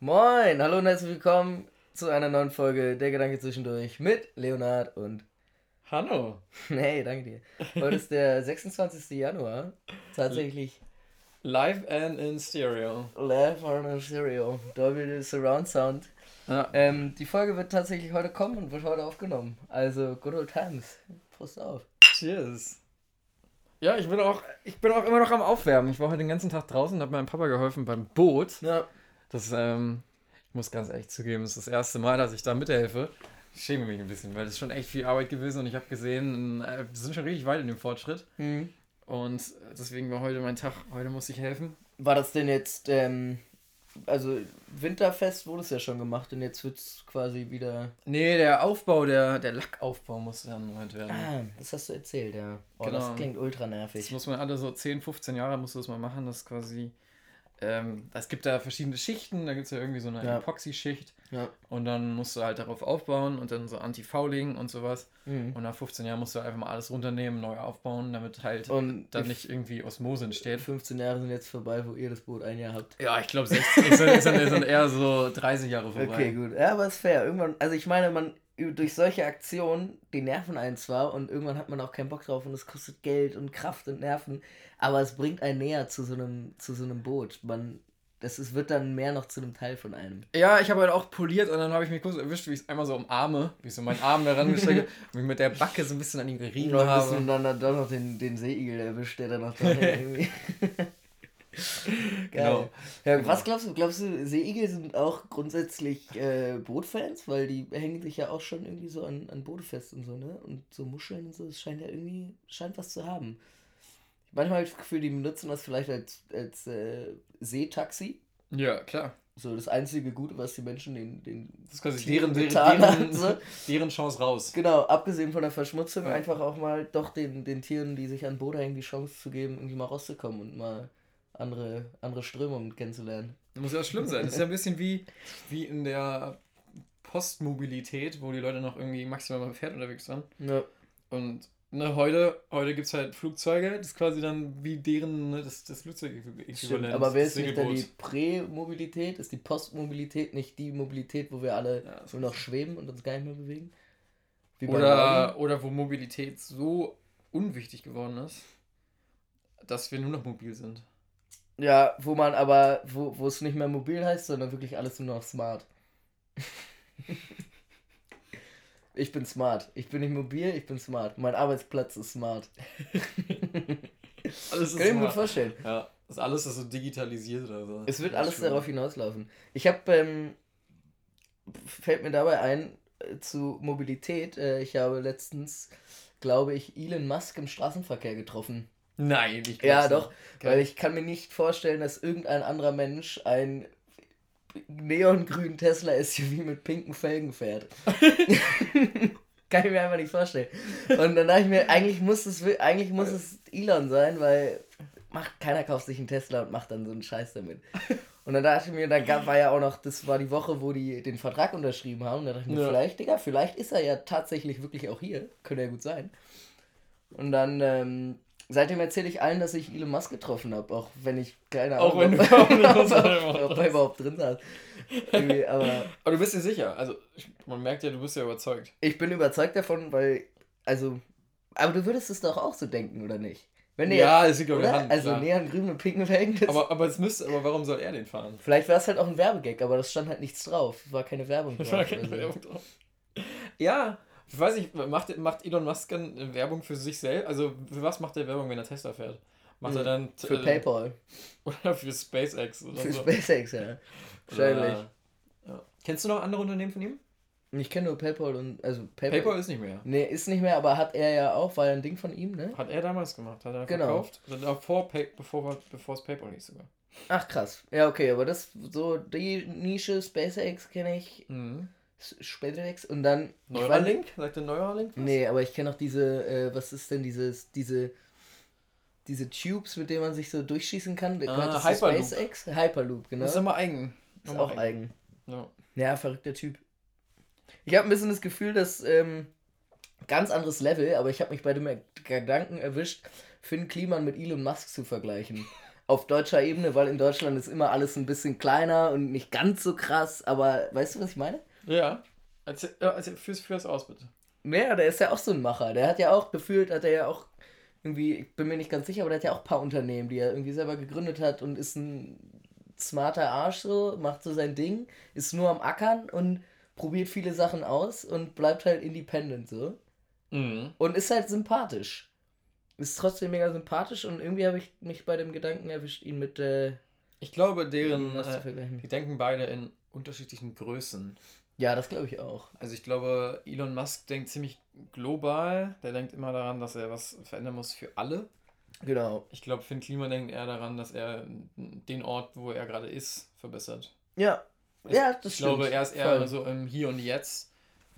Moin, hallo und herzlich willkommen zu einer neuen Folge Der Gedanke zwischendurch mit Leonard und. Hallo. Hey, danke dir. Heute ist der 26. Januar. Tatsächlich. Live and in Stereo. Live on a Stereo. Dolby Surround Sound. Ja. Ähm, die Folge wird tatsächlich heute kommen und wird heute aufgenommen. Also, good old times. Prost auf. Cheers. Ja, ich bin auch, ich bin auch immer noch am Aufwärmen. Ich war heute den ganzen Tag draußen und habe meinem Papa geholfen beim Boot. Ja. Das, ähm, ich muss ganz ehrlich zugeben, das ist das erste Mal, dass ich da mithelfe. Ich schäme mich ein bisschen, weil das ist schon echt viel Arbeit gewesen und ich habe gesehen, äh, wir sind schon richtig weit in dem Fortschritt. Mhm. Und deswegen war heute mein Tag, heute muss ich helfen. War das denn jetzt, ähm, also Winterfest wurde es ja schon gemacht und jetzt wird es quasi wieder. Nee, der Aufbau, der, der Lackaufbau muss dann erneuert werden. Ah, das hast du erzählt, ja. Oh, genau. Das klingt ultra nervig. Das muss man alle so 10, 15 Jahre musst du das mal machen, dass quasi ähm, es gibt da verschiedene Schichten, da gibt es ja irgendwie so eine ja. Epoxy-Schicht ja. und dann musst du halt darauf aufbauen und dann so Anti-Fouling und sowas mhm. und nach 15 Jahren musst du einfach mal alles runternehmen, neu aufbauen, damit halt und dann nicht irgendwie Osmose entsteht. 15 Jahre sind jetzt vorbei, wo ihr das Boot ein Jahr habt. Ja, ich glaube 60 sind, sind, sind eher so 30 Jahre vorbei. Okay, gut. Ja, aber ist fair. Irgendwann, also ich meine, man durch solche Aktionen, die nerven einen zwar und irgendwann hat man auch keinen Bock drauf und es kostet Geld und Kraft und Nerven, aber es bringt einen näher zu so einem, zu so einem Boot. Man, das ist, wird dann mehr noch zu einem Teil von einem. Ja, ich habe halt auch poliert und dann habe ich mich kurz erwischt, wie ich es einmal so umarme, wie ich so meinen Arm da rangestecke und mich mit der Backe so ein bisschen an ihn gerieben habe. Und dann, dann doch noch den, den Seeigel erwischt, der dann noch da irgendwie. Geil. Genau. Ja, was glaubst du? Glaubst du, Seeigel sind auch grundsätzlich äh, Bootfans? Weil die hängen sich ja auch schon irgendwie so an, an Boote fest und so, ne? Und so Muscheln und so, das scheint ja irgendwie, scheint was zu haben. Manchmal habe ich das Gefühl, die benutzen das vielleicht als, als äh, Seetaxi. Ja, klar. So das einzige Gute, was die Menschen den, den das ist quasi deren, deren, deren, so. deren Chance raus. Genau, abgesehen von der Verschmutzung, ja. einfach auch mal doch den, den Tieren, die sich an Boote hängen, die Chance zu geben, irgendwie mal rauszukommen und mal andere, andere Strömungen kennenzulernen. Das muss ja schlimm sein. Das ist ja ein bisschen wie, wie in der Postmobilität, wo die Leute noch irgendwie maximal beim Pferd unterwegs waren. Ja. Und ne, heute, heute gibt es halt Flugzeuge, das ist quasi dann wie deren, ne, das, das Flugzeug-Äquivalent. Aber wer ist nicht dann die Prämobilität? Ist die Postmobilität nicht die Mobilität, wo wir alle ja, nur noch schweben und uns gar nicht mehr bewegen? oder, oder wo Mobilität so unwichtig geworden ist, dass wir nur noch mobil sind. Ja, wo man aber, wo, wo es nicht mehr mobil heißt, sondern wirklich alles nur noch smart. Ich bin smart. Ich bin nicht mobil, ich bin smart. Mein Arbeitsplatz ist smart. alles ist Kann ich mir gut vorstellen. Ja, das alles ist so digitalisiert oder so. Es wird alles darauf hinauslaufen. Ich habe, ähm, fällt mir dabei ein, äh, zu Mobilität. Äh, ich habe letztens, glaube ich, Elon Musk im Straßenverkehr getroffen. Nein, ich Ja, doch, nicht. weil ich kann mir nicht vorstellen, dass irgendein anderer Mensch ein neongrünen Tesla SUV mit pinken Felgen fährt. Kann ich mir einfach nicht vorstellen. Und dann dachte ich mir, eigentlich muss es, eigentlich muss es Elon sein, weil macht, keiner kauft sich einen Tesla und macht dann so einen Scheiß damit. Und dann dachte ich mir, dann gab, war ja auch noch, das war die Woche, wo die den Vertrag unterschrieben haben. Und da dachte ich mir, ja. vielleicht, Digga, vielleicht ist er ja tatsächlich wirklich auch hier. Könnte ja gut sein. Und dann ähm, Seitdem erzähle ich allen, dass ich Elon Musk getroffen habe, auch wenn ich keine Ahnung auch wenn du ob, ob er überhaupt drin saß. Aber, aber du bist dir sicher, also man merkt ja, du bist ja überzeugt. Ich bin überzeugt davon, weil, also, aber du würdest es doch auch so denken, oder nicht? Wenn der ja, es liegt auf der Hand. Also Neon Grün mit pinken Felgen. Aber, aber es müsste, aber warum soll er den fahren? Vielleicht war es halt auch ein Werbegag, aber das stand halt nichts drauf. Es war keine Werbung drauf. War keine so. Werbung drauf. Ja, ich weiß nicht, macht, macht Elon Musk Werbung für sich selbst? Also für was macht er Werbung, wenn er Tesla fährt? Macht er hm, dann... Für äh, PayPal. Oder für SpaceX oder Für so. SpaceX, ja. Wahrscheinlich. Ja. Kennst du noch andere Unternehmen von ihm? Ich kenne nur PayPal und also PayPal, PayPal ist nicht mehr. Nee, ist nicht mehr, aber hat er ja auch, war ja ein Ding von ihm, ne? Hat er damals gemacht, hat er genau. verkauft. Also davor, Pay, bevor, bevor es PayPal hieß sogar. Ach krass. Ja, okay, aber das so die Nische SpaceX kenne ich. Mhm. SpaceX und dann. Neuralink? Sagt der Neuralink? Was? Nee, aber ich kenne auch diese, äh, was ist denn dieses, diese, diese Tubes, mit denen man sich so durchschießen kann. Ah, Hyperloop. SpaceX? Hyperloop, genau. Das ist immer eigen. Ist auch eigen. eigen. Ja. ja, verrückter Typ. Ich habe ein bisschen das Gefühl, dass ähm, ganz anderes Level, aber ich habe mich bei dem Gedanken erwischt, Finn Kliman mit Elon Musk zu vergleichen. auf deutscher Ebene, weil in Deutschland ist immer alles ein bisschen kleiner und nicht ganz so krass, aber weißt du, was ich meine? Ja. Erzähl, erzähl, führ's, führ's aus, bitte. Ja, der ist ja auch so ein Macher. Der hat ja auch gefühlt, hat er ja auch irgendwie, ich bin mir nicht ganz sicher, aber der hat ja auch ein paar Unternehmen, die er irgendwie selber gegründet hat und ist ein smarter Arsch so, macht so sein Ding, ist nur am Ackern und probiert viele Sachen aus und bleibt halt independent so. Mhm. Und ist halt sympathisch. Ist trotzdem mega sympathisch und irgendwie habe ich mich bei dem Gedanken erwischt, ihn mit. Äh, ich glaube, deren. Äh, die denken beide in unterschiedlichen Größen. Ja, das glaube ich auch. Also ich glaube, Elon Musk denkt ziemlich global. Der denkt immer daran, dass er was verändern muss für alle. Genau. Ich glaube, Finn Klima denkt eher daran, dass er den Ort, wo er gerade ist, verbessert. Ja. Ich, ja, das ich stimmt. Ich glaube, er ist eher Voll. so im Hier und Jetzt.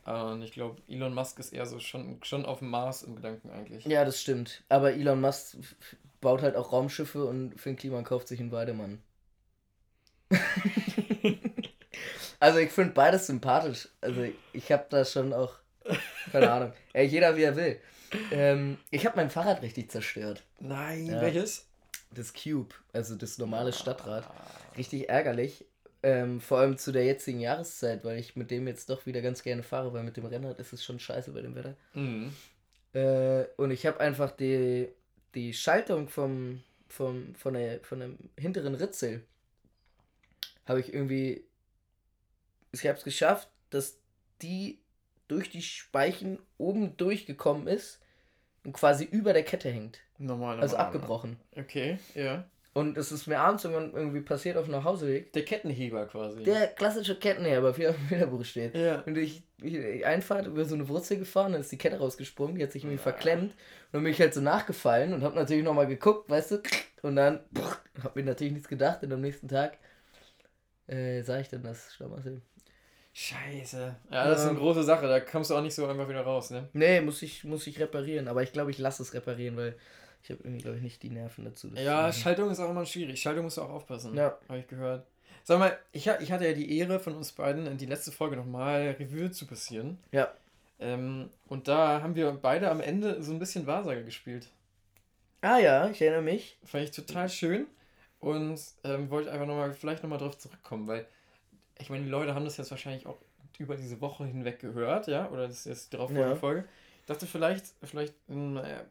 Und ich glaube, Elon Musk ist eher so schon, schon auf dem Mars im Gedanken eigentlich. Ja, das stimmt. Aber Elon Musk baut halt auch Raumschiffe und Finn Kliman kauft sich einen Weidemann. also ich finde beides sympathisch. Also ich habe da schon auch, keine Ahnung. Ey, jeder wie er will. Ähm, ich habe mein Fahrrad richtig zerstört. Nein, ja. welches? Das Cube, also das normale Stadtrad. Richtig ärgerlich. Ähm, vor allem zu der jetzigen Jahreszeit, weil ich mit dem jetzt doch wieder ganz gerne fahre, weil mit dem Rennrad ist es schon scheiße bei dem Wetter. Mhm. Äh, und ich habe einfach die, die Schaltung vom, vom, von, der, von dem hinteren Ritzel, habe ich irgendwie, ich habe es geschafft, dass die durch die Speichen oben durchgekommen ist und quasi über der Kette hängt. Normal. Also abgebrochen. Okay, ja. Und es ist mir abends irgendwie passiert auf dem Nachhauseweg. Der Kettenheber quasi. Der klassische Kettenheber, wie auf dem Bilderbuch steht. Ja. Und ich, ich Einfahrt über so eine Wurzel gefahren, dann ist die Kette rausgesprungen, die hat sich irgendwie ja. verklemmt. Und dann bin ich halt so nachgefallen und hab natürlich nochmal geguckt, weißt du. Und dann hab mir natürlich nichts gedacht. Und am nächsten Tag äh, sah ich dann das Schlamassel. Scheiße. Ja, das ist eine große Sache. Da kommst du auch nicht so einfach wieder raus, ne? Nee, muss ich, muss ich reparieren. Aber ich glaube, ich lasse es reparieren, weil ich habe irgendwie, glaube ich, nicht die Nerven dazu. Ja, Schaltung ist auch immer schwierig. Schaltung musst du auch aufpassen. Ja. Habe ich gehört. Sag mal, ich, ich hatte ja die Ehre von uns beiden in die letzte Folge nochmal Revue zu passieren. Ja. Ähm, und da haben wir beide am Ende so ein bisschen Wahrsager gespielt. Ah ja, ich erinnere mich. Fand ich total schön. Und ähm, wollte einfach nochmal, vielleicht nochmal drauf zurückkommen, weil ich meine, die Leute haben das jetzt wahrscheinlich auch über diese Woche hinweg gehört, ja, oder das ist jetzt darauf ja. Folge. Ich dachte vielleicht, vielleicht naja,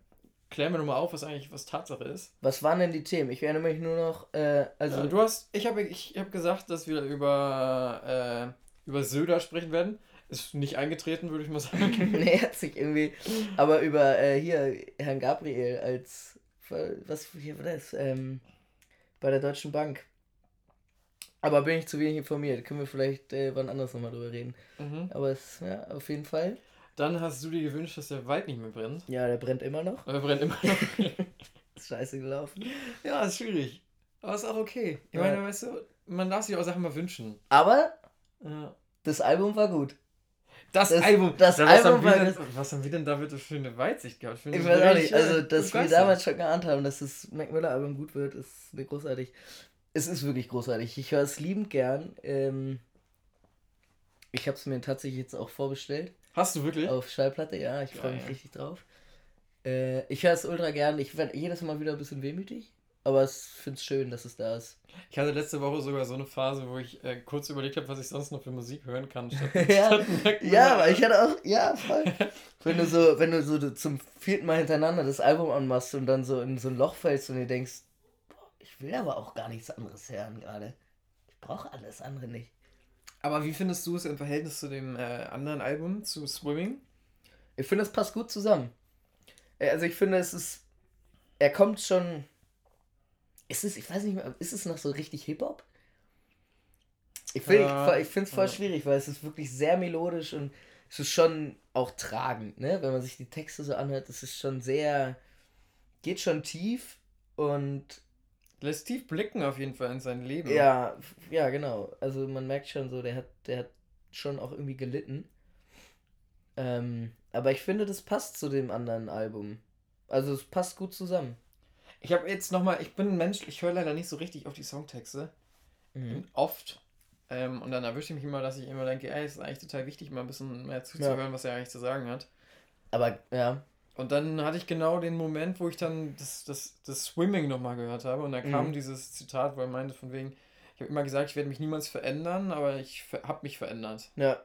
klären wir nochmal auf, was eigentlich was Tatsache ist. Was waren denn die Themen? Ich erinnere mich nur noch, äh, also. Ja, du hast, ich habe ich hab gesagt, dass wir über, äh, über Söder sprechen werden. Ist nicht eingetreten, würde ich mal sagen. nee, hat sich irgendwie. Aber über äh, hier Herrn Gabriel als. Was hier war das? Ähm, bei der Deutschen Bank. Aber bin ich zu wenig informiert. Können wir vielleicht äh, wann anders nochmal drüber reden. Mhm. Aber es, ja, auf jeden Fall. Dann hast du dir gewünscht, dass der Wald nicht mehr brennt. Ja, der brennt immer noch. Der brennt immer noch. ist scheiße gelaufen. Ja, ist schwierig. Aber ist auch okay. Ich ja. meine, weißt du, man darf sich auch Sachen mal wünschen. Aber ja. das Album war gut. Das, das Album, das ja, was Album haben wir denn, was haben wir denn da bitte für eine Weitsicht gehabt? Ich weiß auch nicht, also dass wir damals schon geahnt haben, dass das Mac Miller Album gut wird, ist großartig. Es ist wirklich großartig. Ich höre es liebend gern. Ähm, ich habe es mir tatsächlich jetzt auch vorbestellt. Hast du wirklich? Auf Schallplatte, ja. Ich freue mich richtig drauf. Äh, ich höre es ultra gern. Ich werde jedes Mal wieder ein bisschen wehmütig. Aber ich finde es schön, dass es da ist. Ich hatte letzte Woche sogar so eine Phase, wo ich äh, kurz überlegt habe, was ich sonst noch für Musik hören kann. Statt, ja, statt ja, aber ich hatte auch, ja, voll. wenn du so, wenn du so zum vierten Mal hintereinander das Album anmachst und dann so in so ein Loch fällst und dir denkst, boah, ich will aber auch gar nichts anderes hören gerade. Ich brauche alles andere nicht. Aber wie findest du es im Verhältnis zu dem äh, anderen Album, zu Swimming? Ich finde, es passt gut zusammen. Äh, also ich finde, es ist. Er kommt schon. Ist es, ich weiß nicht mehr, ist es noch so richtig Hip-Hop? Ich finde es ich, ich voll ja. schwierig, weil es ist wirklich sehr melodisch und es ist schon auch tragend, ne? Wenn man sich die Texte so anhört, es ist schon sehr. geht schon tief und Lässt tief blicken auf jeden Fall in sein Leben. Ja, ja, genau. Also man merkt schon so, der hat, der hat schon auch irgendwie gelitten. Ähm, aber ich finde, das passt zu dem anderen Album. Also es passt gut zusammen. Ich habe jetzt nochmal, ich bin ein Mensch, ich höre leider nicht so richtig auf die Songtexte. Mhm. Oft. Ähm, und dann erwische ich mich immer, dass ich immer denke, ey, es ist eigentlich total wichtig, mal ein bisschen mehr zuzuhören, ja. was er eigentlich zu sagen hat. Aber, ja. Und dann hatte ich genau den Moment, wo ich dann das, das, das Swimming nochmal gehört habe. Und da kam mhm. dieses Zitat, wo er meinte, von wegen, ich habe immer gesagt, ich werde mich niemals verändern, aber ich habe mich verändert. Ja.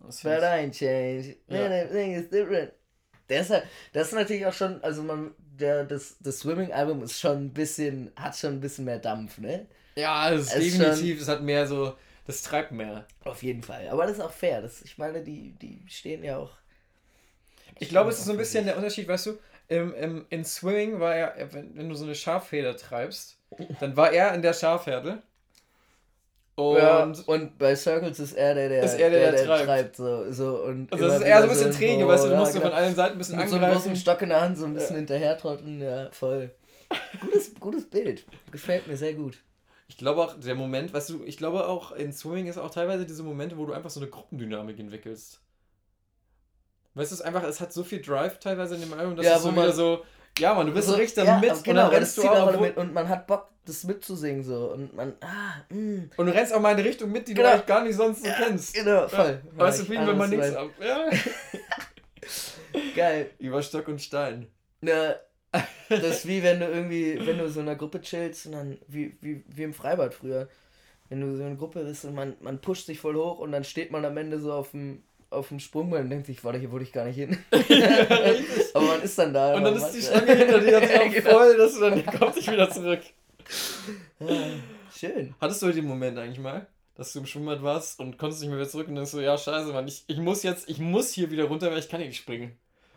Das But I change. Ja. Everything is different. Das, das ist natürlich auch schon, also man, der, das, das Swimming-Album ist schon ein bisschen, hat schon ein bisschen mehr Dampf, ne? Ja, es ist es definitiv, schon, es hat mehr so, das treibt mehr. Auf jeden Fall. Aber das ist auch fair. Das, ich meine, die, die stehen ja auch. Ich glaube, es ist so ein bisschen der Unterschied, weißt du, im, im, in Swimming war er, wenn, wenn du so eine Schafherde treibst, dann war er in der Schafherde und, ja, und bei Circles ist er der, der, ist er der, der, der treibt. treibt. so, so, und also das ist eher so ein bisschen so träge, weißt du, du musst ja, so von allen Seiten ein bisschen Mit angreifen. so einem großen Stock in der Hand so ein bisschen ja. hinterher trotteln, ja, voll. Gutes, gutes Bild. Gefällt mir sehr gut. Ich glaube auch, der Moment, weißt du, ich glaube auch in Swimming ist auch teilweise diese Momente, wo du einfach so eine Gruppendynamik entwickelst. Weißt du, es ist einfach, es hat so viel Drive teilweise in dem Album, dass ja, es so wieder so, ja, man, du bist so, richtig ja, mit genau, und dann rennst du auch mit und man hat Bock, das mitzusingen so und man, ah, mh. Mm. Und du rennst auch mal in eine Richtung mit, die genau. du eigentlich gar nicht sonst so ja, kennst. Genau, voll. Ja. Weißt du, wie wenn man nichts ab. Ja. Geil. Über Stock und Stein. Ja, das ist wie wenn du irgendwie, wenn du so in einer Gruppe chillst und dann, wie, wie, wie im Freibad früher, wenn du so in einer Gruppe bist und man, man pusht sich voll hoch und dann steht man am Ende so auf dem auf dem Sprungbein und denkt sich, warte, hier wollte ich gar nicht hin. Aber man ist dann da. Und dann ist die Schlange hinter dir genau. voll, dass du dann kommst dich wieder zurück. Schön. Hattest du den Moment eigentlich mal, dass du im Schwimmbad warst und konntest nicht mehr wieder zurück und denkst so, ja, scheiße, Mann, ich, ich muss jetzt, ich muss hier wieder runter, weil ich kann nicht springen.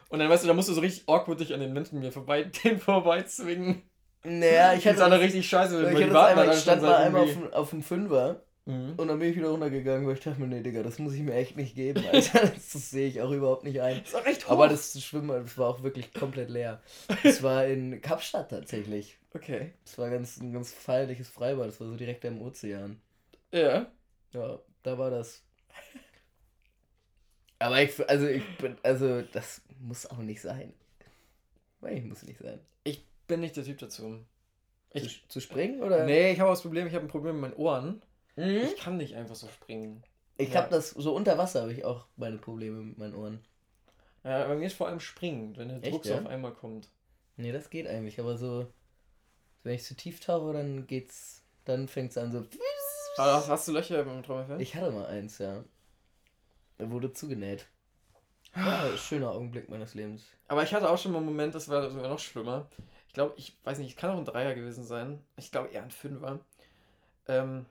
Und dann weißt du, da musst du so richtig awkward dich an den Menschen mir vorbei, den vorbeizwingen. Naja, ich hatte. Das ist richtig scheiße, ich, ich, einmal, ich stand mal einmal auf, auf dem Fünfer Mhm. Und dann bin ich wieder runtergegangen, weil ich dachte mir, nee, Digga, das muss ich mir echt nicht geben, Alter. Das, das sehe ich auch überhaupt nicht ein. Das ist auch recht hoch. Aber das Schwimmen, das war auch wirklich komplett leer. Das war in Kapstadt tatsächlich. Okay. Das war ganz, ein ganz feierliches Freibad, das war so direkt am Ozean. Ja. Ja, da war das. Aber ich, also ich bin, also das muss auch nicht sein. Weil ich muss nicht sein. Ich bin nicht der Typ dazu. Ich, zu, zu springen oder? Nee, ich habe das Problem, ich habe ein Problem mit meinen Ohren. Mhm. Ich kann nicht einfach so springen. Ich ja. habe das, so unter Wasser habe ich auch meine Probleme mit meinen Ohren. Ja, bei mir ist vor allem springen, wenn der Echt, Druck so auf einmal kommt. Nee, das geht eigentlich, aber so, wenn ich zu tief tauche, dann geht's, dann fängt es an so. Aber hast du Löcher beim Trommelfell? Ich hatte mal eins, ja. Er wurde zugenäht. Ja, schöner Augenblick meines Lebens. Aber ich hatte auch schon mal einen Moment, das war sogar noch schlimmer. Ich glaube, ich weiß nicht, es kann auch ein Dreier gewesen sein. Ich glaube eher ein Fünfer. Ähm,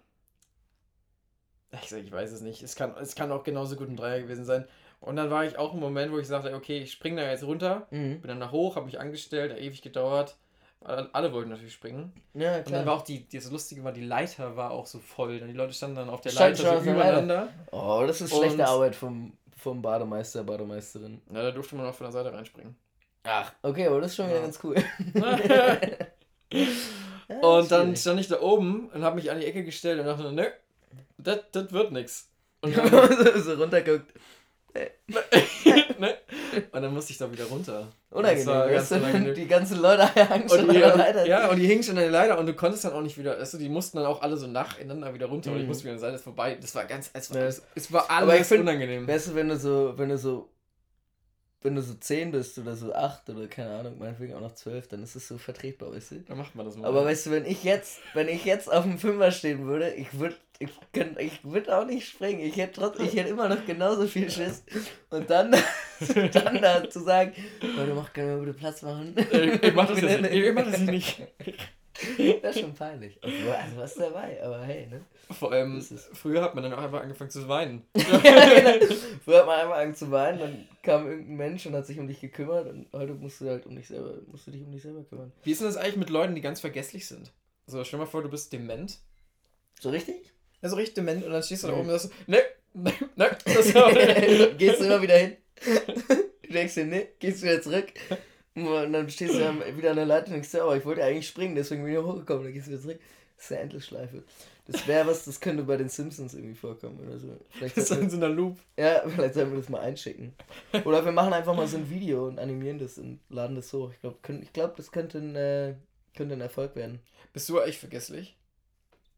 ich, ich weiß es nicht. Es kann, es kann auch genauso gut ein Dreier gewesen sein. Und dann war ich auch im Moment, wo ich sagte, okay, ich springe da jetzt runter, mhm. bin dann da hoch, habe mich angestellt, hat ewig gedauert. Alle wollten natürlich springen. Ja, klar. Und dann war auch die, das Lustige war, die Leiter war auch so voll. Die Leute standen dann auf der Stand Leiter so übereinander. Oh, das ist schlechte und Arbeit vom, vom Bademeister, Bademeisterin. Ja, da durfte man auch von der Seite reinspringen. Ach, okay, aber das ist schon wieder ganz cool. ja, und dann stand ich da oben und habe mich an die Ecke gestellt und dachte, nö, das, das wird nix. Und dann so runterguckt. ne? Und dann musste ich da wieder runter. Unangenehm. Ganz unangenehm. Die ganzen Leute hängen schon die, an der Leiter. Ja, und die hingen schon an der Leiter und du konntest dann auch nicht wieder, also die mussten dann auch alle so nacheinander wieder runter mhm. und ich musste wieder sein, es vorbei. Das war ganz, es war, ja. es war alles find, unangenehm. Weißt du, wenn du so, wenn du so wenn du so 10 bist oder so 8 oder keine Ahnung, meinetwegen auch noch 12, dann ist es so vertretbar, weißt du? Dann macht man das mal. Aber weißt du, wenn ich jetzt, wenn ich jetzt auf dem Fünfer stehen würde, ich würde ich, könnt, ich würde auch nicht springen. Ich hätte trotzdem, ich hätte immer noch genauso viel Schiss. Und dann, dann da zu sagen, Leute, mach gerne bitte Platz machen. Ich, ich mach das nicht. Ich mach das nicht. Das ist schon peinlich. Also, also was dabei, aber hey, ne? Vor allem, früher hat man dann auch einfach angefangen zu weinen. ja, genau. Früher hat man einfach angefangen zu weinen, dann kam irgendein Mensch und hat sich um dich gekümmert und heute musst du halt um dich selber, musst du dich um dich selber kümmern. Wie ist denn das eigentlich mit Leuten, die ganz vergesslich sind? Also stell dir mal vor, du bist dement. So richtig? Ja, so richtig dement und dann stehst du da oben und sagst, ne, ne, ne. Gehst du immer wieder hin? Du denkst dir, ne, gehst du wieder zurück? Und dann stehst du dann wieder an der Leitung und denkst, oh, ich wollte eigentlich springen, deswegen bin ich hochgekommen. Dann gehst du wieder zurück. Das ist eine Endlosschleife. Das wäre was, das könnte bei den Simpsons irgendwie vorkommen oder so. Vielleicht das ist in so einer Loop. Ja, vielleicht sollen wir das mal einschicken. Oder wir machen einfach mal so ein Video und animieren das und laden das hoch. Ich glaube, ich glaub, das könnte ein, äh, könnte ein Erfolg werden. Bist du echt vergesslich?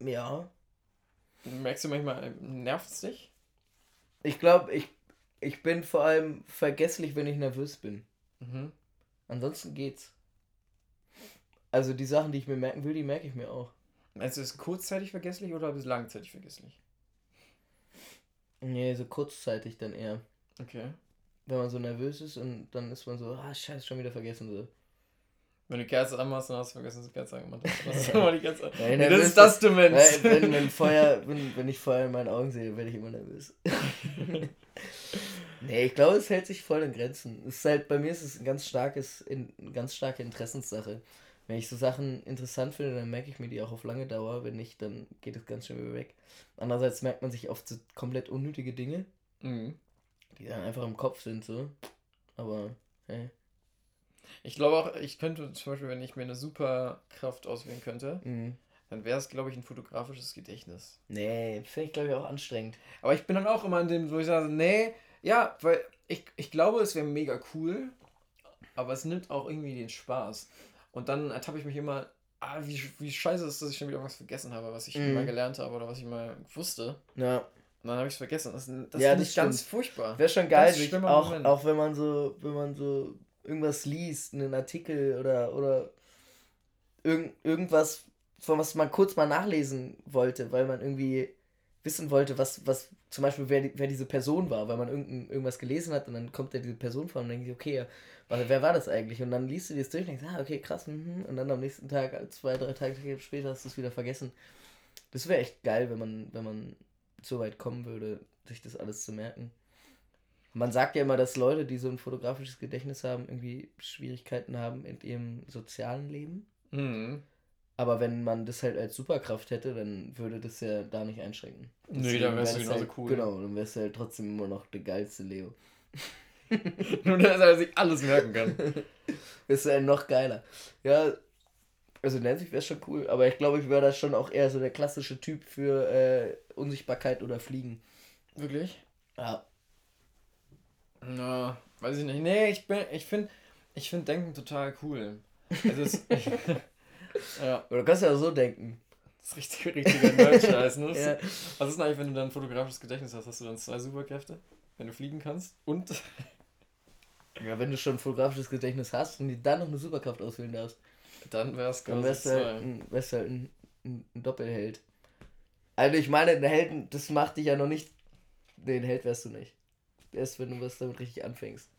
Ja. Merkst du manchmal, nervt es dich? Ich glaube, ich, ich bin vor allem vergesslich, wenn ich nervös bin. Mhm. Ansonsten geht's. Also die Sachen, die ich mir merken will, die merke ich mir auch. Meinst du, ist kurzzeitig vergesslich oder ist langzeitig vergesslich? Nee, so kurzzeitig dann eher. Okay. Wenn man so nervös ist und dann ist man so, ah, scheiße, schon wieder vergessen so. Wenn du Kerze anmachst, dann hast du vergessen, dass du Kerze angemacht hast. Das ist immer die Kerze. Ja, nee, das ist das Demenz. Wenn, wenn, Feuer, wenn, wenn ich Feuer in meinen Augen sehe, werde ich immer nervös. nee, ich glaube, es hält sich voll in Grenzen. Es ist halt, bei mir ist es ein ganz starkes, eine ganz starke Interessenssache. Wenn ich so Sachen interessant finde, dann merke ich mir die auch auf lange Dauer. Wenn nicht, dann geht es ganz schnell wieder weg. Andererseits merkt man sich oft so komplett unnötige Dinge, mhm. die dann einfach im Kopf sind, so. Aber, hey. Ich glaube auch, ich könnte zum Beispiel, wenn ich mir eine Superkraft auswählen könnte, mhm. dann wäre es, glaube ich, ein fotografisches Gedächtnis. Nee, finde ich, glaube ich, auch anstrengend. Aber ich bin dann auch immer in dem, wo ich sage, nee, ja, weil ich, ich glaube, es wäre mega cool, aber es nimmt auch irgendwie den Spaß. Und dann ertappe ich mich immer, ah, wie, wie scheiße ist, dass ich schon wieder was vergessen habe, was ich mhm. mal gelernt habe oder was ich mal wusste. Ja. Und dann habe ich es vergessen. Das, das ja, ist ganz furchtbar. Wäre schon geil, auch, auch wenn man so, wenn man so irgendwas liest, einen Artikel oder, oder irgend, irgendwas, von was man kurz mal nachlesen wollte, weil man irgendwie wissen wollte, was, was zum Beispiel, wer, wer diese Person war, weil man irgend, irgendwas gelesen hat und dann kommt da diese Person vor und denkt, okay, wer war das eigentlich? Und dann liest du dir das durch und denkst, ah, okay, krass, mh. und dann am nächsten Tag, zwei, drei Tage später hast du es wieder vergessen. Das wäre echt geil, wenn man, wenn man so weit kommen würde, sich das alles zu merken. Man sagt ja immer, dass Leute, die so ein fotografisches Gedächtnis haben, irgendwie Schwierigkeiten haben in ihrem sozialen Leben. Mhm. Aber wenn man das halt als Superkraft hätte, dann würde das ja da nicht einschränken. Deswegen nee, dann wärst du genauso halt, cool. Genau, dann wärst du halt trotzdem immer noch der geilste Leo. Nur, dass er sich alles merken kann. Bist du ein noch geiler. Ja, also Nancy wäre schon cool, aber ich glaube, ich wäre da schon auch eher so der klassische Typ für äh, Unsichtbarkeit oder Fliegen. Wirklich? Ja. Na, weiß ich nicht. Nee, ich bin, ich finde, ich finde Denken total cool. Also es, ja. Oder du kannst ja so denken. Das ist richtig, richtiger Nerd-Scheiß, ne? ja. Was ist denn eigentlich, wenn du dann ein fotografisches Gedächtnis hast? Hast du dann zwei Superkräfte? Wenn du fliegen kannst? Und? Ja, wenn du schon ein fotografisches Gedächtnis hast und dir dann noch eine Superkraft auswählen darfst. Dann wär's Dann wärst du halt, ein, wärst halt ein, ein, ein Doppelheld. Also ich meine, ein Helden, das macht dich ja noch nicht. Nee, ein Held wärst du nicht. Erst wenn du was damit richtig anfängst.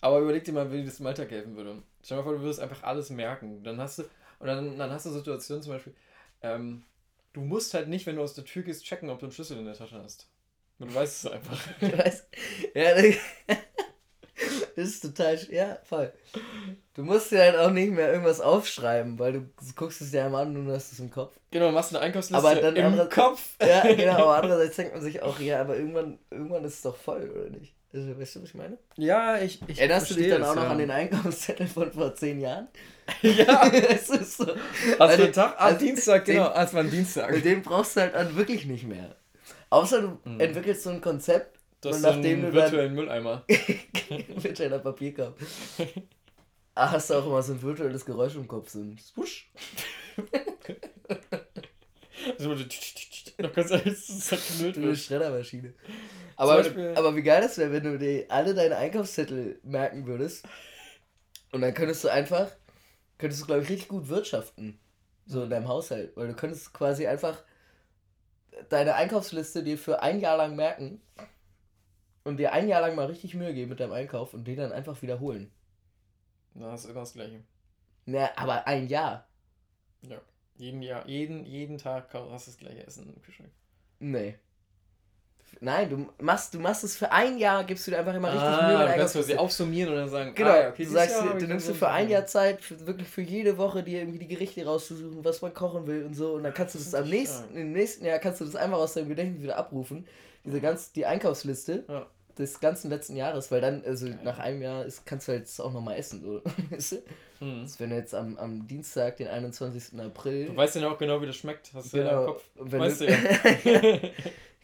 Aber überleg dir mal, wie das im Alltag helfen würde. Stell dir mal vor, du würdest einfach alles merken. Dann hast du, und dann, dann hast du Situationen zum Beispiel, ähm, du musst halt nicht, wenn du aus der Tür gehst, checken, ob du einen Schlüssel in der Tasche hast. Du weißt es einfach. Du weißt, ja, das ist total, ja, voll. Du musst dir halt auch nicht mehr irgendwas aufschreiben, weil du guckst es dir einmal an und du hast es im Kopf. Genau, machst eine Einkaufsliste aber dann im Kopf. Ja, genau, aber andererseits denkt man sich auch, ja, aber irgendwann, irgendwann ist es doch voll, oder nicht? Also, weißt du, was ich meine? Ja, ich. ich Erinnerst du dich dann auch noch ja. an den Einkaufszettel von vor zehn Jahren? ja, es ist so. Für ein Tag? Ah, Dienstag, genau, als war ein Dienstag. Mit dem brauchst du halt dann wirklich nicht mehr. Außer du mhm. entwickelst so ein Konzept, das so einen virtuellen Mülleimer. virtueller Papierkorb. Ah, hast du auch immer so ein virtuelles Geräusch im Kopf, so ein Spush. also, noch ganz alles zerknüllt. Eine Schreddermaschine. Aber, aber wie geil das wäre, wenn du dir alle deine Einkaufszettel merken würdest. Und dann könntest du einfach, könntest du, glaube ich, richtig gut wirtschaften. So in deinem Haushalt. Weil du könntest quasi einfach deine Einkaufsliste dir für ein Jahr lang merken und dir ein Jahr lang mal richtig Mühe geben mit deinem Einkauf und den dann einfach wiederholen. Na, das ist immer das Gleiche. Na, aber ein Jahr. Ja. Jeden Jahr, jeden, jeden Tag hast du das gleiche Essen im Kühlschrank. Nee. Nein, du machst, du machst es für ein Jahr, gibst du dir einfach immer richtig ah, Mühe. Du kannst du sie aufsummieren und dann sagen, genau, ah, okay, du sagst, Jahr, du nimmst dir für ein Jahr Zeit, für, wirklich für jede Woche dir irgendwie die Gerichte rauszusuchen, was man kochen will und so. Und dann kannst du das, das am nächsten, im nächsten Jahr kannst du das einfach aus deinem Gedächtnis wieder abrufen. Diese ganz, die Einkaufsliste. Ja des ganzen letzten Jahres, weil dann, also nach einem Jahr ist, kannst du halt auch nochmal essen, so. Du? Mhm. Also wenn du jetzt am, am Dienstag, den 21. April. Du weißt ja auch genau, wie das schmeckt, hast du genau, ja im Kopf. Weißt du ja.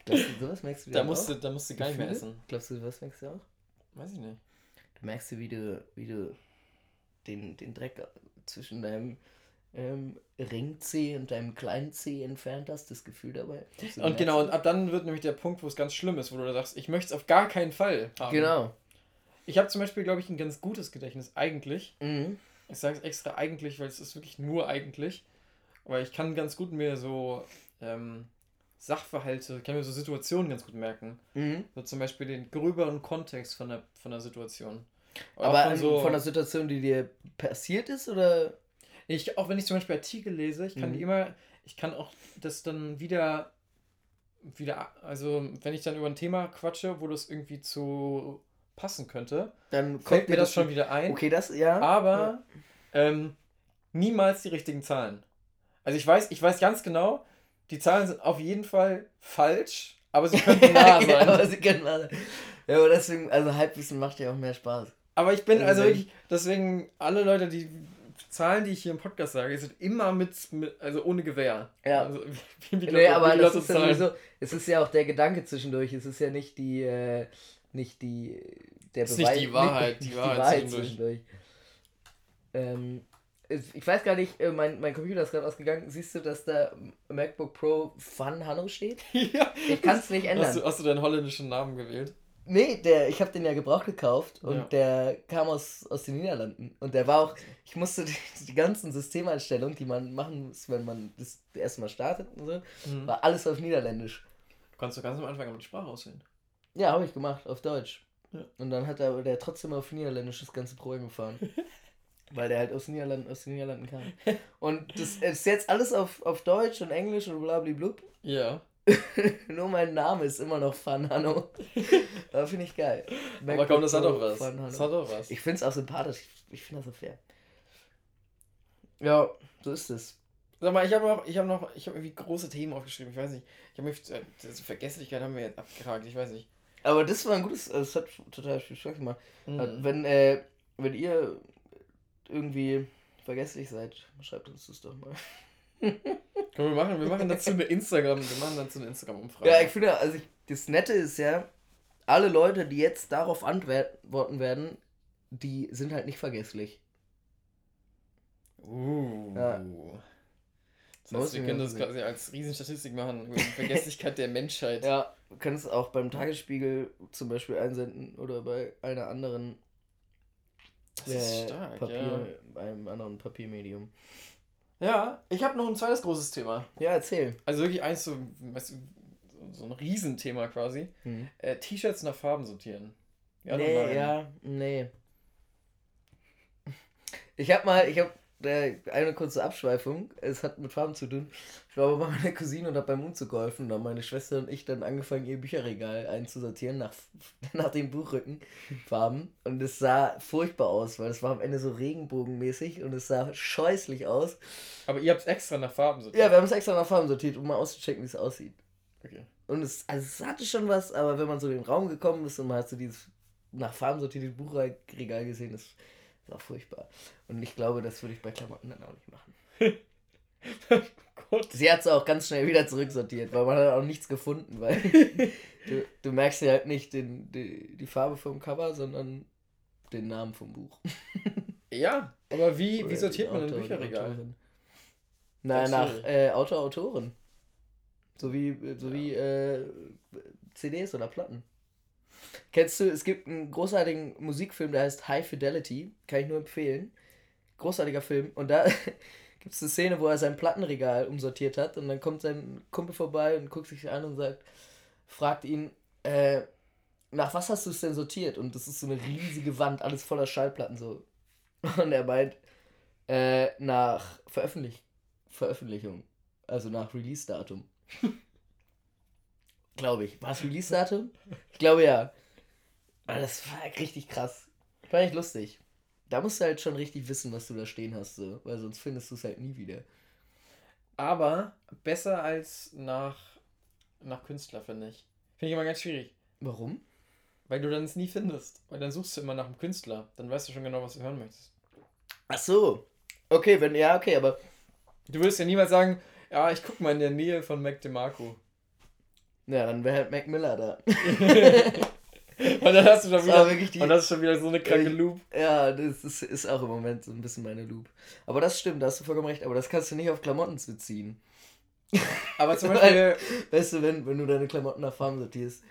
Glaubst du, sowas merkst du da musst auch? Du, da musst du gar nicht mehr essen. Glaubst du, was merkst du auch? Weiß ich nicht. Du merkst du, wie du, wie du den, den Dreck zwischen deinem ähm, Ring C und deinem kleinen C entfernt hast, das Gefühl dabei. Und genau, und ab dann wird nämlich der Punkt, wo es ganz schlimm ist, wo du sagst, ich möchte es auf gar keinen Fall haben. Genau. Ich habe zum Beispiel, glaube ich, ein ganz gutes Gedächtnis, eigentlich. Mhm. Ich sage es extra eigentlich, weil es ist wirklich nur eigentlich. Aber ich kann ganz gut mir so ähm, Sachverhalte, ich kann mir so Situationen ganz gut merken. Mhm. So zum Beispiel den gröberen Kontext von der, von der Situation. Oder Aber von, so, von der Situation, die dir passiert ist, oder? Ich, auch wenn ich zum Beispiel Artikel lese, ich kann mhm. immer, ich kann auch das dann wieder, wieder, also wenn ich dann über ein Thema quatsche, wo das irgendwie zu passen könnte, dann fällt mir das, das schon wieder ein. Okay, das, ja. Aber ja. Ähm, niemals die richtigen Zahlen. Also ich weiß, ich weiß ganz genau, die Zahlen sind auf jeden Fall falsch, aber sie könnten nah sein. ja, aber sie können nah sein. Ja, aber deswegen, also Halbwissen macht ja auch mehr Spaß. Aber ich bin also, also wirklich, deswegen, alle Leute, die Zahlen, die ich hier im Podcast sage, sind immer mit, mit also ohne Gewehr. Ja. Also, wie, wie nee, aber das ist ja sowieso, es ist ja auch der Gedanke zwischendurch, es ist ja nicht die, äh, nicht die, der Beweis. Nicht die Wahrheit, nicht, die, Wahrheit, die Wahrheit zwischendurch. zwischendurch. Ähm, ich weiß gar nicht, äh, mein, mein Computer ist gerade ausgegangen. Siehst du, dass da MacBook Pro Fun Hanno steht? ja. Ich kann es nicht ändern. Hast du, hast du deinen holländischen Namen gewählt? Nee, der, ich habe den ja gebraucht gekauft und ja. der kam aus, aus den Niederlanden. Und der war auch, ich musste die, die ganzen Systemeinstellungen, die man machen muss, wenn man das erste Mal startet und so, mhm. war alles auf Niederländisch. Du kannst du ganz am Anfang aber die Sprache auswählen. Ja, habe ich gemacht, auf Deutsch. Ja. Und dann hat er der trotzdem auf Niederländisch das ganze Programm gefahren. Weil der halt aus den Niederlanden, aus den Niederlanden kam. Und das ist jetzt alles auf, auf Deutsch und Englisch und blablablub. Ja. Nur mein Name ist immer noch Fanhano. Aber finde ich geil. Aber komm, das hat doch was. Das hat doch was. Ich finde es auch sympathisch. Ich, ich finde das so fair. Ja, so ist es. Sag mal, ich habe noch, ich habe noch, ich habe irgendwie große Themen aufgeschrieben. Ich weiß nicht. Ich habe mich, äh, Vergesslichkeit haben wir jetzt abgehakt. Ich weiß nicht. Aber das war ein gutes, das hat total viel Spaß gemacht. Mhm. Wenn, äh, wenn ihr irgendwie vergesslich seid, schreibt uns das doch mal. Können wir machen, wir machen dazu eine Instagram, wir machen dazu eine Instagram-Umfrage. Ja, ich finde, also ich, das Nette ist ja, alle Leute, die jetzt darauf antworten werden, die sind halt nicht vergesslich. Uh. Ja. Das heißt, wir können das quasi als Riesenstatistik machen über die Vergesslichkeit der Menschheit. Ja, wir können es auch beim Tagesspiegel zum Beispiel einsenden oder bei einer anderen das ist äh, stark, Papier, ja. beim anderen Papiermedium. Ja, ich habe noch ein zweites großes Thema. Ja, erzähl. Also wirklich eins so, weißt du, so ein Riesenthema quasi. Hm. Äh, T-Shirts nach Farben sortieren. Ja, nee, ja, nee. Ich hab mal, ich hab äh, eine kurze Abschweifung. Es hat mit Farben zu tun. Ich war aber bei meiner Cousine und habe beim Umzug geholfen. Da haben meine Schwester und ich dann angefangen, ihr Bücherregal einzusortieren nach, nach den Buchrückenfarben. Und es sah furchtbar aus, weil es war am Ende so regenbogenmäßig und es sah scheußlich aus. Aber ihr habt es extra nach Farben sortiert? Ja, wir haben es extra nach Farben sortiert, um mal auszuchecken, wie es aussieht. Okay. Und es, also es hatte schon was, aber wenn man so in den Raum gekommen ist und man hat so dieses nach Farben sortierte Buchregal gesehen, das ist auch furchtbar. Und ich glaube, das würde ich bei Klamotten dann auch nicht machen. Gott. Sie hat es auch ganz schnell wieder zurücksortiert, weil man hat auch nichts gefunden, weil du, du merkst ja halt nicht den, die, die Farbe vom Cover, sondern den Namen vom Buch. ja, aber wie, wie sortiert man ein Bücherregal? Na, nach äh, Autor, Autoren. So wie, so ja. wie äh, CDs oder Platten. Kennst du, es gibt einen großartigen Musikfilm, der heißt High Fidelity. Kann ich nur empfehlen. Großartiger Film. Und da gibt es eine Szene, wo er sein Plattenregal umsortiert hat. Und dann kommt sein Kumpel vorbei und guckt sich an und sagt, fragt ihn, äh, nach was hast du es denn sortiert? Und das ist so eine riesige Wand, alles voller Schallplatten so. Und er meint, äh, nach Veröffentlich Veröffentlichung. Also nach Release-Datum. Glaube ich. War es Release-Datum? Ich glaube ja. Aber das war richtig krass. Fand ich lustig. Da musst du halt schon richtig wissen, was du da stehen hast, so. weil sonst findest du es halt nie wieder. Aber besser als nach, nach Künstler, finde ich. Finde ich immer ganz schwierig. Warum? Weil du dann es nie findest. Weil dann suchst du immer nach einem Künstler. Dann weißt du schon genau, was du hören möchtest. Ach so. Okay, wenn, ja, okay, aber. Du würdest ja niemals sagen, ja, ich guck mal in der Nähe von Mac DeMarco. Ja, dann wäre halt Mac Miller da. und dann hast du schon wieder, die, und das ist schon wieder so eine kranke Loop. Ja, das ist, ist auch im Moment so ein bisschen meine Loop. Aber das stimmt, da hast du vollkommen recht. Aber das kannst du nicht auf Klamotten beziehen. Aber zum Beispiel. Weißt du, wenn, wenn du deine Klamotten nach Farben sortierst,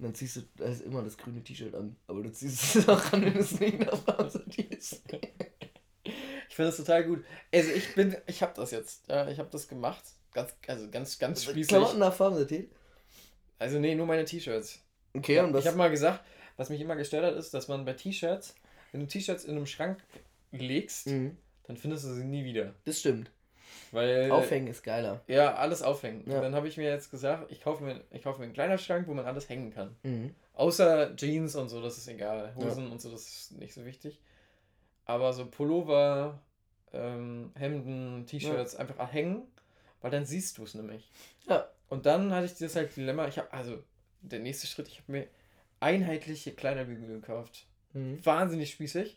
dann ziehst du also immer das grüne T-Shirt an. Aber du ziehst es auch an, wenn du es nicht nach Farben sortierst. Ich finde das total gut. Also ich bin, ich habe das jetzt. Ja, ich habe das gemacht. Ganz, also ganz, ganz spießig. Klamotten nach Farben sortiert? Also nee, nur meine T-Shirts. Okay, und was? Ich habe mal gesagt, was mich immer gestört hat, ist, dass man bei T-Shirts, wenn du T-Shirts in einem Schrank legst, mhm. dann findest du sie nie wieder. Das stimmt. Weil, aufhängen ist geiler. Ja, alles aufhängen. Ja. Und dann habe ich mir jetzt gesagt, ich kaufe mir, ich kaufe mir einen kleinen Schrank, wo man alles hängen kann. Mhm. Außer Jeans und so, das ist egal. Hosen ja. und so, das ist nicht so wichtig. Aber so Pullover, ähm, Hemden, T-Shirts ja. einfach hängen, weil dann siehst du es nämlich. Ja. Und dann hatte ich das halt Dilemma, ich habe, also der nächste Schritt, ich habe mir einheitliche Kleiderbügel gekauft. Mhm. Wahnsinnig spießig.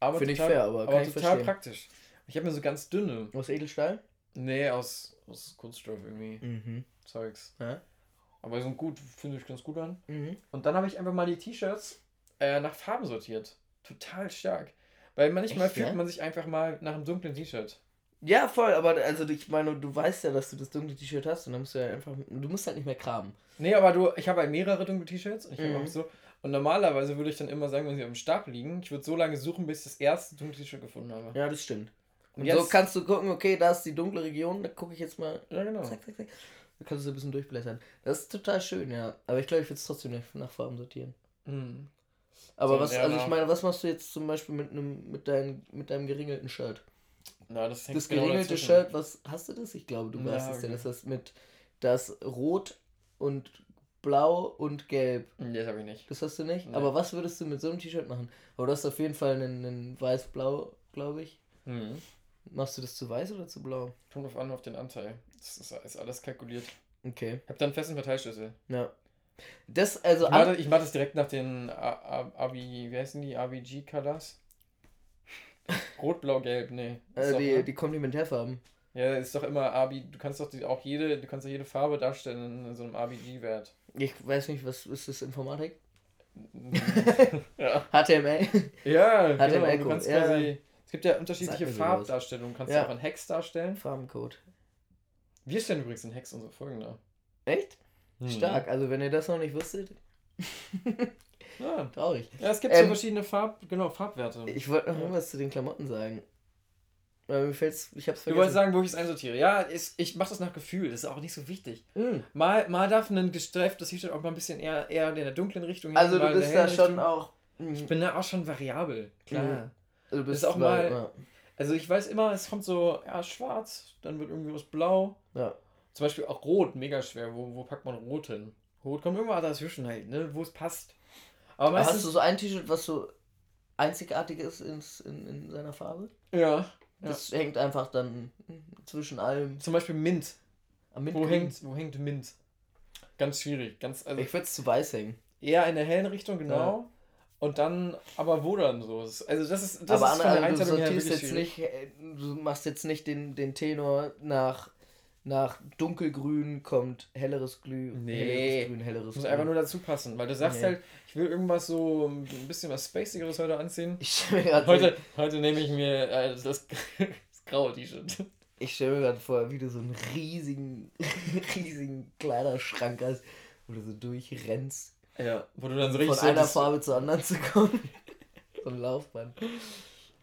Aber Finde ich fair, aber, aber total verstehen. praktisch. Ich habe mir so ganz dünne. Aus Edelstahl? Nee, aus, aus Kunststoff irgendwie. Mhm. Zeugs. Ja? Aber sind gut, finde ich ganz gut an. Mhm. Und dann habe ich einfach mal die T-Shirts äh, nach Farben sortiert. Total stark. Weil manchmal Echt, fühlt ja? man sich einfach mal nach einem dunklen T-Shirt. Ja, voll, aber also ich meine, du weißt ja, dass du das dunkle T-Shirt hast und dann musst du ja einfach, du musst halt nicht mehr kramen. Nee, aber du, ich habe halt mehrere dunkle T-Shirts und ich mhm. so, und normalerweise würde ich dann immer sagen, wenn sie am Stab liegen, ich würde so lange suchen, bis ich das erste dunkle T-Shirt gefunden habe. Ja, das stimmt. Und, jetzt, so kannst du gucken, okay, da ist die dunkle Region, da gucke ich jetzt mal. Ja, genau. Zack, zack, zack. Da kannst du so ein bisschen durchblättern. Das ist total schön, ja. Aber ich glaube, ich würde es trotzdem nicht nach Farben sortieren. Mhm. Aber so, was, also ich meine, was machst du jetzt zum Beispiel mit einem, mit deinem, mit deinem geringelten Shirt? Na, das Das genau geringelte dazwischen. Shirt, was hast du das? Ich glaube, du weißt es ja. Das ist mit das Rot und Blau und Gelb. Das habe ich nicht. Das hast du nicht? Nee. Aber was würdest du mit so einem T-Shirt machen? Aber du hast auf jeden Fall einen, einen weiß-blau, glaube ich. Mhm. Machst du das zu weiß oder zu blau? Kommt auf an auf den Anteil. Das ist, ist alles kalkuliert. Okay. Ich habe dann festen Verteilschlüssel. Ja. Das, also. Ich mache, ich mache das direkt nach den Abi, wie heißen die? ABG Colors? Rot, Blau, Gelb, nee. Äh, die, doch, die Komplementärfarben. Ja, ist doch immer AB, du kannst doch die, auch jede, du kannst doch jede Farbe darstellen in so einem ABG-Wert. Ich weiß nicht, was ist das Informatik? ja. HTML? Ja, HTML genau, du kannst ja. quasi es gibt ja unterschiedliche Farbdarstellungen. Kannst ja. du auch in Hex darstellen. Farbencode. Wir stellen übrigens in Hex unsere Folgen da. Echt? Hm. Stark. Also wenn ihr das noch nicht wusstet. ja. Traurig. Ja, es gibt ähm, so verschiedene Farb, genau, Farbwerte. Ich wollte noch ja. was zu den Klamotten sagen. Weil mir fällt's, ich hab's vergessen. Du wolltest sagen, wo ich es einsortiere. Ja, ist, ich mache das nach Gefühl, das ist auch nicht so wichtig. Mm. Mal, mal darf ein gestreiftes T-Shirt auch mal ein bisschen eher, eher in der dunklen Richtung Also du bist da schon auch. Ich bin da auch schon variabel, klar. Mm. Also du bist ist auch mal. Ja. Also ich weiß immer, es kommt so, ja, schwarz, dann wird irgendwie was blau. Ja. Zum Beispiel auch rot, mega schwer. Wo, wo packt man rot hin? Rot kommt immer dazwischen halt, ne? Wo es passt. Aber meistens. Hast du so ein T-Shirt, was so einzigartig ist ins, in, in seiner Farbe? Ja. Das ja. hängt einfach dann zwischen allem. Zum Beispiel Mint. Mint wo, hängt, wo hängt Mint? Ganz schwierig. Ganz, also ich würde es zu weiß hängen. Eher in der hellen Richtung, genau. Ja. Und dann, aber wo dann so? Also das ist, das aber ist von der Einteilung her jetzt nicht, äh, du machst jetzt nicht den, den Tenor nach, nach dunkelgrün kommt helleres Glüh, nee, helleres Grün, helleres muss einfach nur dazu passen, weil du sagst nee. halt, ich will irgendwas so ein bisschen was Spacigeres heute anziehen. Ich heute, heute nehme ich mir äh, das, das graue T-Shirt. Ich stelle mir gerade vor, wie du so einen riesigen, riesigen Kleiderschrank hast, wo du so durchrennst ja, wo du dann so richtig. Von einer Farbe zur anderen zu kommen. so ein Laufband.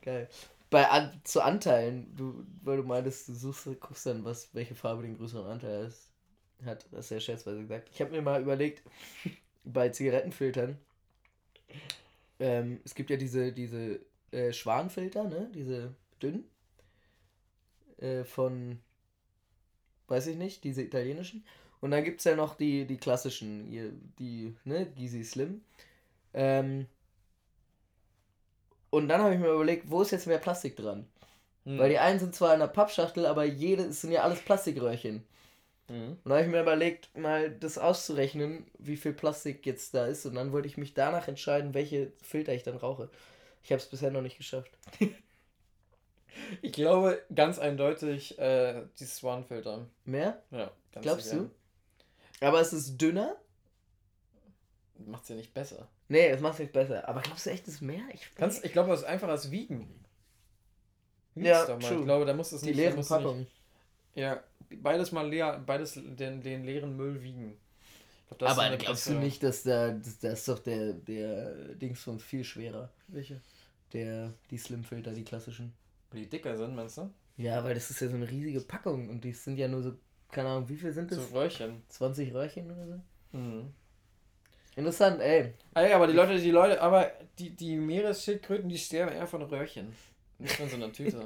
Geil. Bei an, zu Anteilen, du, weil du meintest, du suchst, guckst dann, was, welche Farbe den größeren Anteil ist, hat, ist ja scherzweise gesagt. Ich habe mir mal überlegt, bei Zigarettenfiltern, ähm, es gibt ja diese, diese äh, Schwanfilter, ne? Diese dünnen. Äh, von, weiß ich nicht, diese italienischen. Und dann gibt es ja noch die, die klassischen, die, ne, Gizi Slim. Ähm, und dann habe ich mir überlegt, wo ist jetzt mehr Plastik dran? Mhm. Weil die einen sind zwar in der Pappschachtel, aber jede sind ja alles Plastikröhrchen. Mhm. Und da habe ich mir überlegt, mal das auszurechnen, wie viel Plastik jetzt da ist. Und dann wollte ich mich danach entscheiden, welche Filter ich dann rauche. Ich habe es bisher noch nicht geschafft. ich glaube ganz eindeutig äh, die Swan-Filter. Mehr? Ja. Glaubst sicher. du? Aber es ist dünner. Macht es ja nicht besser. Nee, es macht es nicht besser. Aber glaubst du echt, es ist mehr? Ich, Kannst, ich glaube, es ist einfacher als Wiegen. Wieg's ja, doch mal. True. Ich glaube, da muss es Die nicht. Die leeren Packungen. Ja, beides mal leer, beides den, den leeren Müll wiegen. Glaub, Aber glaubst du nicht, dass da, das, das ist doch der, der Dings von viel schwerer. Welche? Der, die Slimfilter, die klassischen. Die dicker sind, meinst du? Ja, weil das ist ja so eine riesige Packung und die sind ja nur so, keine Ahnung, wie viel sind das? So Röhrchen. 20 Röhrchen oder so? Mhm. Interessant, ey. Ah ja, aber die Leute, die Leute, aber die, die Meeresschildkröten, die sterben eher von Röhrchen. Nicht von so einer Tüte.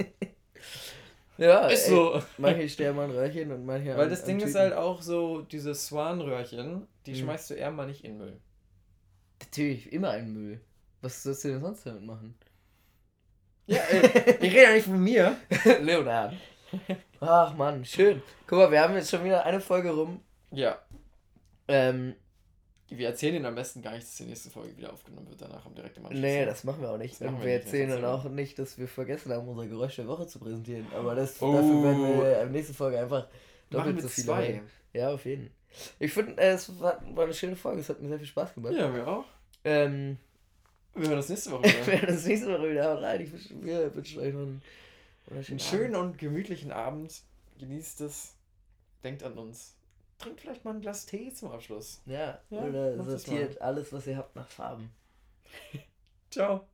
ja, ist ey, so. Manche sterben an Röhrchen und manche Weil an, das Ding Tüten. ist halt auch so, diese Swan-Röhrchen, die mhm. schmeißt du eher mal nicht in Müll. Natürlich, immer in Müll. Was sollst du denn sonst damit machen? Ja, ey, ich rede ja nicht von mir. Leonard. Ach man, schön. Guck mal, wir haben jetzt schon wieder eine Folge rum. Ja. Ähm, wir erzählen Ihnen am besten gar nicht, dass die nächste Folge wieder aufgenommen wird, danach am direkten Anschluss. Nee, das machen wir auch nicht. Und wir, wir erzählen dann auch nicht, dass wir vergessen haben, unsere Geräusche der Woche zu präsentieren. Aber das, oh. dafür werden wir in der nächsten Folge einfach doppelt so viele zwei. Ja, auf jeden Fall. Ich finde, äh, es war, war, eine schöne Folge. Es hat mir sehr viel Spaß gemacht. Ja, mir auch. Ähm, wir hören uns nächste Woche wieder. wir hören uns nächste Woche wieder. Haut rein. Ich wünsche, wünsche euch noch einen, einen schönen und gemütlichen Abend. Genießt es. Denkt an uns trinkt vielleicht mal ein Glas Tee zum Abschluss. Ja, ja oder sortiert alles, was ihr habt, nach Farben. Ciao.